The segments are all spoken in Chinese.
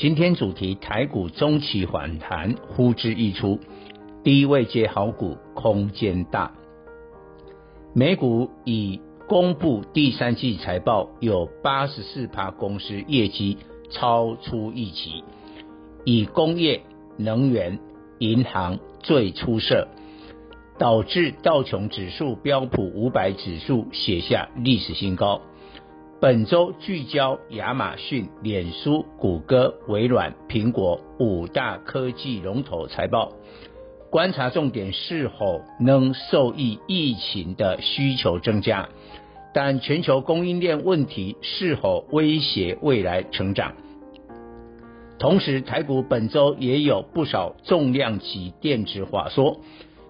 今天主题：台股中期反弹呼之欲出，低位接好股空间大。美股已公布第三季财报，有八十四趴公司业绩超出预期，以工业、能源、银行最出色，导致道琼指数、标普五百指数写下历史新高。本周聚焦亚马逊、脸书、谷歌、微软、苹果五大科技龙头财报，观察重点是否能受益疫情的需求增加，但全球供应链问题是否威胁未来成长？同时，台股本周也有不少重量级电子法说，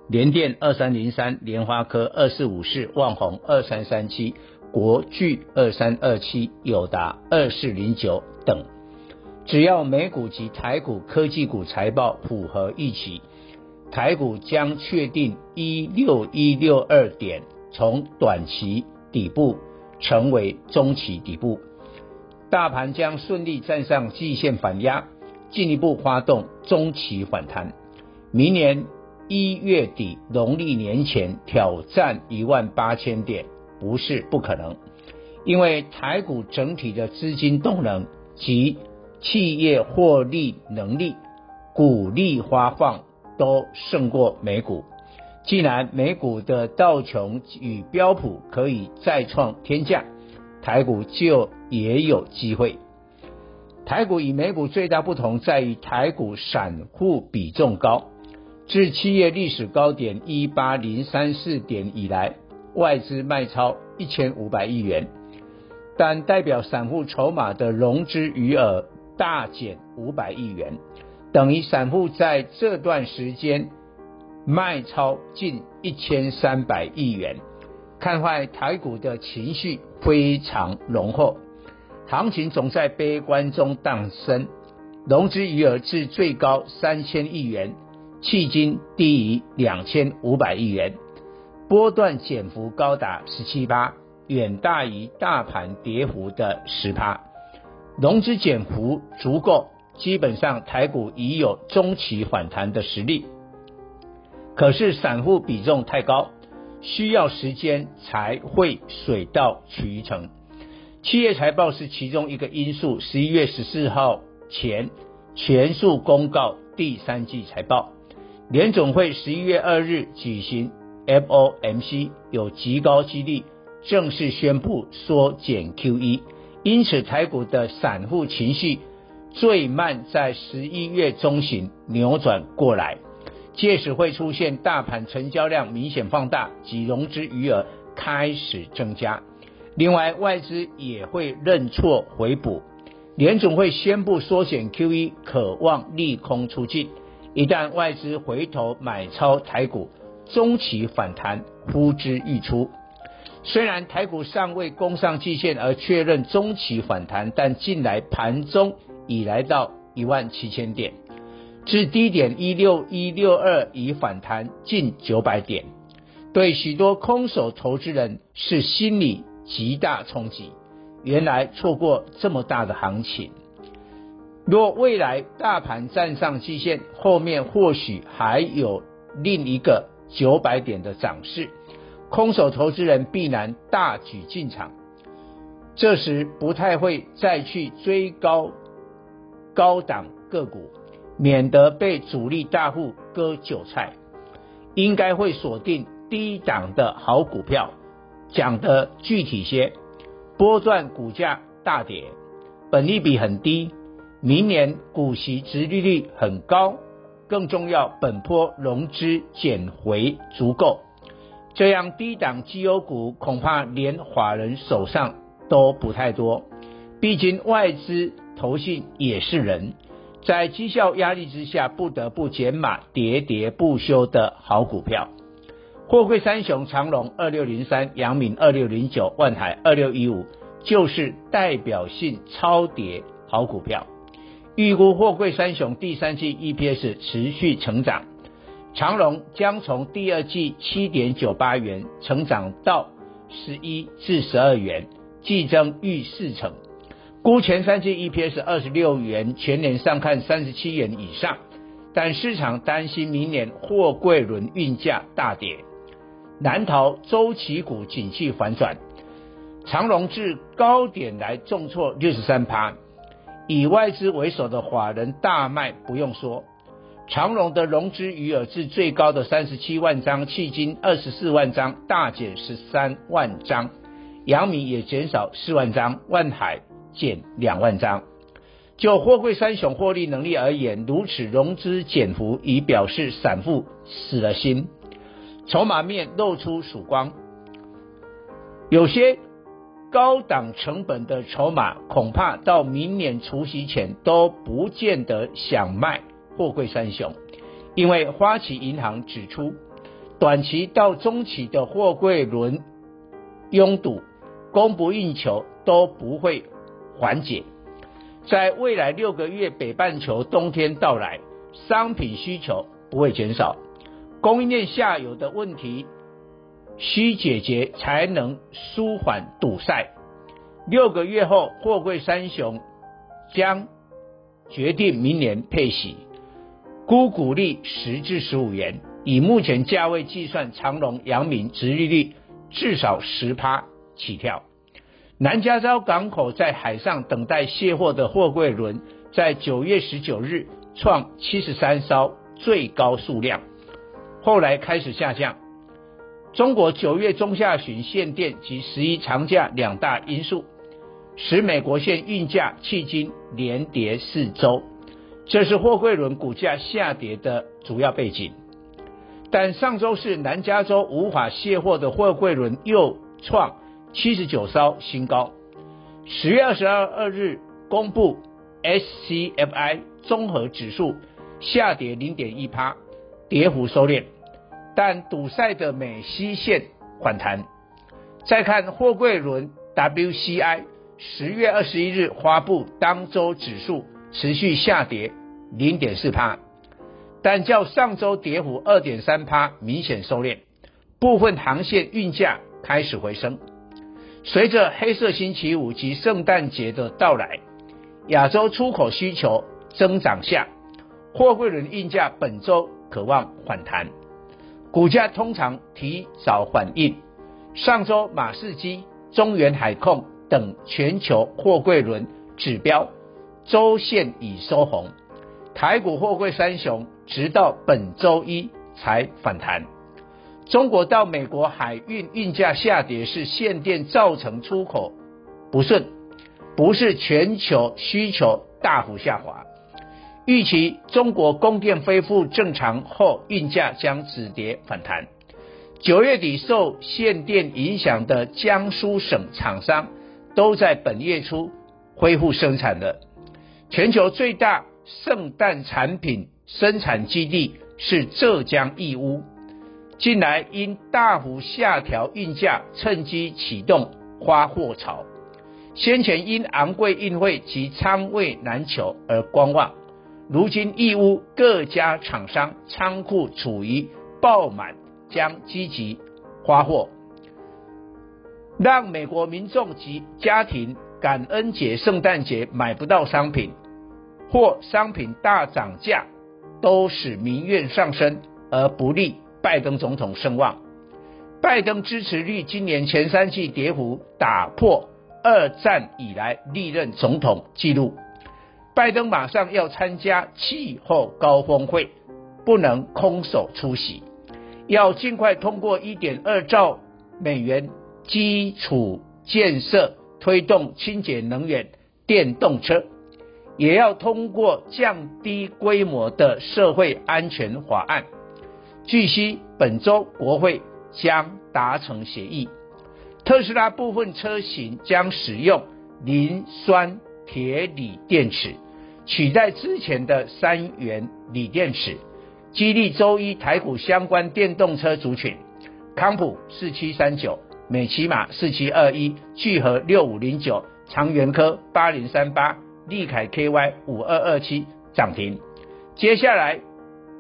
联电二三零三、联发科二四五四、旺宏二三三七。国巨二三二七、友达二四零九等，只要美股及台股科技股财报符合预期，台股将确定一六一六二点，从短期底部成为中期底部，大盘将顺利站上季线反压，进一步发动中期反弹。明年一月底农历年前挑战一万八千点。不是不可能，因为台股整体的资金动能及企业获利能力、股利发放都胜过美股。既然美股的道琼与标普可以再创天价，台股就也有机会。台股与美股最大不同在于台股散户比重高，自七月历史高点一八零三四点以来。外资卖超一千五百亿元，但代表散户筹码的融资余额大减五百亿元，等于散户在这段时间卖超近一千三百亿元，看坏台股的情绪非常浓厚，行情总在悲观中诞生，融资余额至最高三千亿元，迄今低于两千五百亿元。波段减幅高达十七趴，远大于大盘跌幅的十趴。融资减幅足够，基本上台股已有中期反弹的实力。可是散户比重太高，需要时间才会水到渠成。企业财报是其中一个因素。十一月十四号前全数公告第三季财报。联总会十一月二日举行。FOMC 有极高几率正式宣布缩减 QE，因此台股的散户情绪最慢在十一月中旬扭转过来，届时会出现大盘成交量明显放大及融资余额开始增加，另外外资也会认错回补，联总会宣布缩减 QE，可望利空出尽，一旦外资回头买超台股。中期反弹呼之欲出，虽然台股尚未攻上季线而确认中期反弹，但近来盘中已来到一万七千点，至低点一六一六二已反弹近九百点，对许多空手投资人是心理极大冲击。原来错过这么大的行情，若未来大盘站上季线，后面或许还有另一个。九百点的涨势，空手投资人必然大举进场，这时不太会再去追高高档个股，免得被主力大户割韭菜，应该会锁定低档的好股票。讲得具体些，波段股价大跌，本利比很低，明年股息殖利率很高。更重要，本波融资减回足够，这样低档绩优股恐怕连法人手上都不太多。毕竟外资投信也是人，在绩效压力之下，不得不减码，喋喋不休的好股票。货柜三雄长荣二六零三、阳明二六零九、万海二六一五，就是代表性超跌好股票。预估货柜三雄第三季 EPS 持续成长，长荣将从第二季七点九八元成长到十一至十二元，季增逾四成。估前三季 EPS 二十六元，全年上看三十七元以上，但市场担心明年货柜轮运价大跌，难逃周期股景气反转。长荣至高点来重挫六十三趴，以外资为首的法人大卖不用说，长荣的融资余额至最高的三十七万张，迄今二十四万张，大减十三万张，阳明也减少四万张，万海。减两万张，就货柜三雄获利能力而言，如此融资减幅已表示散户死了心，筹码面露出曙光。有些高档成本的筹码，恐怕到明年除夕前都不见得想卖货柜三雄，因为花旗银行指出，短期到中期的货柜轮拥堵、供不应求都不会。缓解，在未来六个月，北半球冬天到来，商品需求不会减少，供应链下游的问题需解决，才能舒缓堵塞。六个月后，货柜三雄将决定明年配息，估股利十至十五元，以目前价位计算，长荣、阳明殖利率至少十趴起跳。南加州港口在海上等待卸货的货柜轮，在九月十九日创七十三艘最高数量，后来开始下降。中国九月中下旬限电及十一长假两大因素，使美国线运价迄今连跌四周，这是货柜轮股价下跌的主要背景。但上周是南加州无法卸货的货柜轮又创。七十九艘新高。十月二十二日公布 SCFI 综合指数下跌零点一趴，跌幅收敛，但堵塞的美西线反弹。再看货柜轮 WCI，十月二十一日发布当周指数持续下跌零点四趴，但较上周跌幅二点三趴明显收敛，部分航线运价开始回升。随着黑色星期五及圣诞节的到来，亚洲出口需求增长下，货柜轮运价本周可望反弹，股价通常提早反应。上周马士基、中远海控等全球货柜轮指标周线已收红，台股货柜三雄直到本周一才反弹。中国到美国海运运价下跌是限电造成出口不顺，不是全球需求大幅下滑。预期中国供电恢复正常后，运价将止跌反弹。九月底受限电影响的江苏省厂商都在本月初恢复生产了。全球最大圣诞产品生产基地是浙江义乌。近来因大幅下调运价，趁机启动发货潮。先前因昂贵运费及仓位难求而观望，如今义乌各家厂商仓库处于爆满，将积极发货，让美国民众及家庭感恩节、圣诞节买不到商品，或商品大涨价，都使民怨上升而不利。拜登总统声望，拜登支持率今年前三季跌幅打破二战以来历任总统纪录。拜登马上要参加气候高峰会，不能空手出席，要尽快通过一点二兆美元基础建设，推动清洁能源电动车，也要通过降低规模的社会安全法案。据悉，本周国会将达成协议，特斯拉部分车型将使用磷酸铁锂电池，取代之前的三元锂电池，激励周一台股相关电动车族群，康普四七三九，美琪玛四七二一，聚合六五零九，长源科八零三八，利凯 KY 五二二七涨停。接下来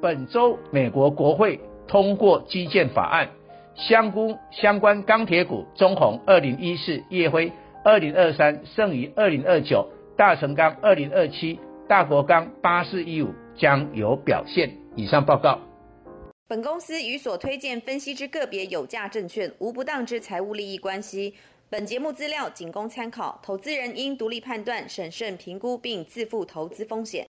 本周美国国会通过基建法案，相关相关钢铁股中红二零一四，烨辉二零二三，盛余二零二九，大成钢二零二七。大国钢八四一五将有表现。以上报告。本公司与所推荐分析之个别有价证券无不当之财务利益关系。本节目资料仅供参考，投资人应独立判断、审慎评估并自负投资风险。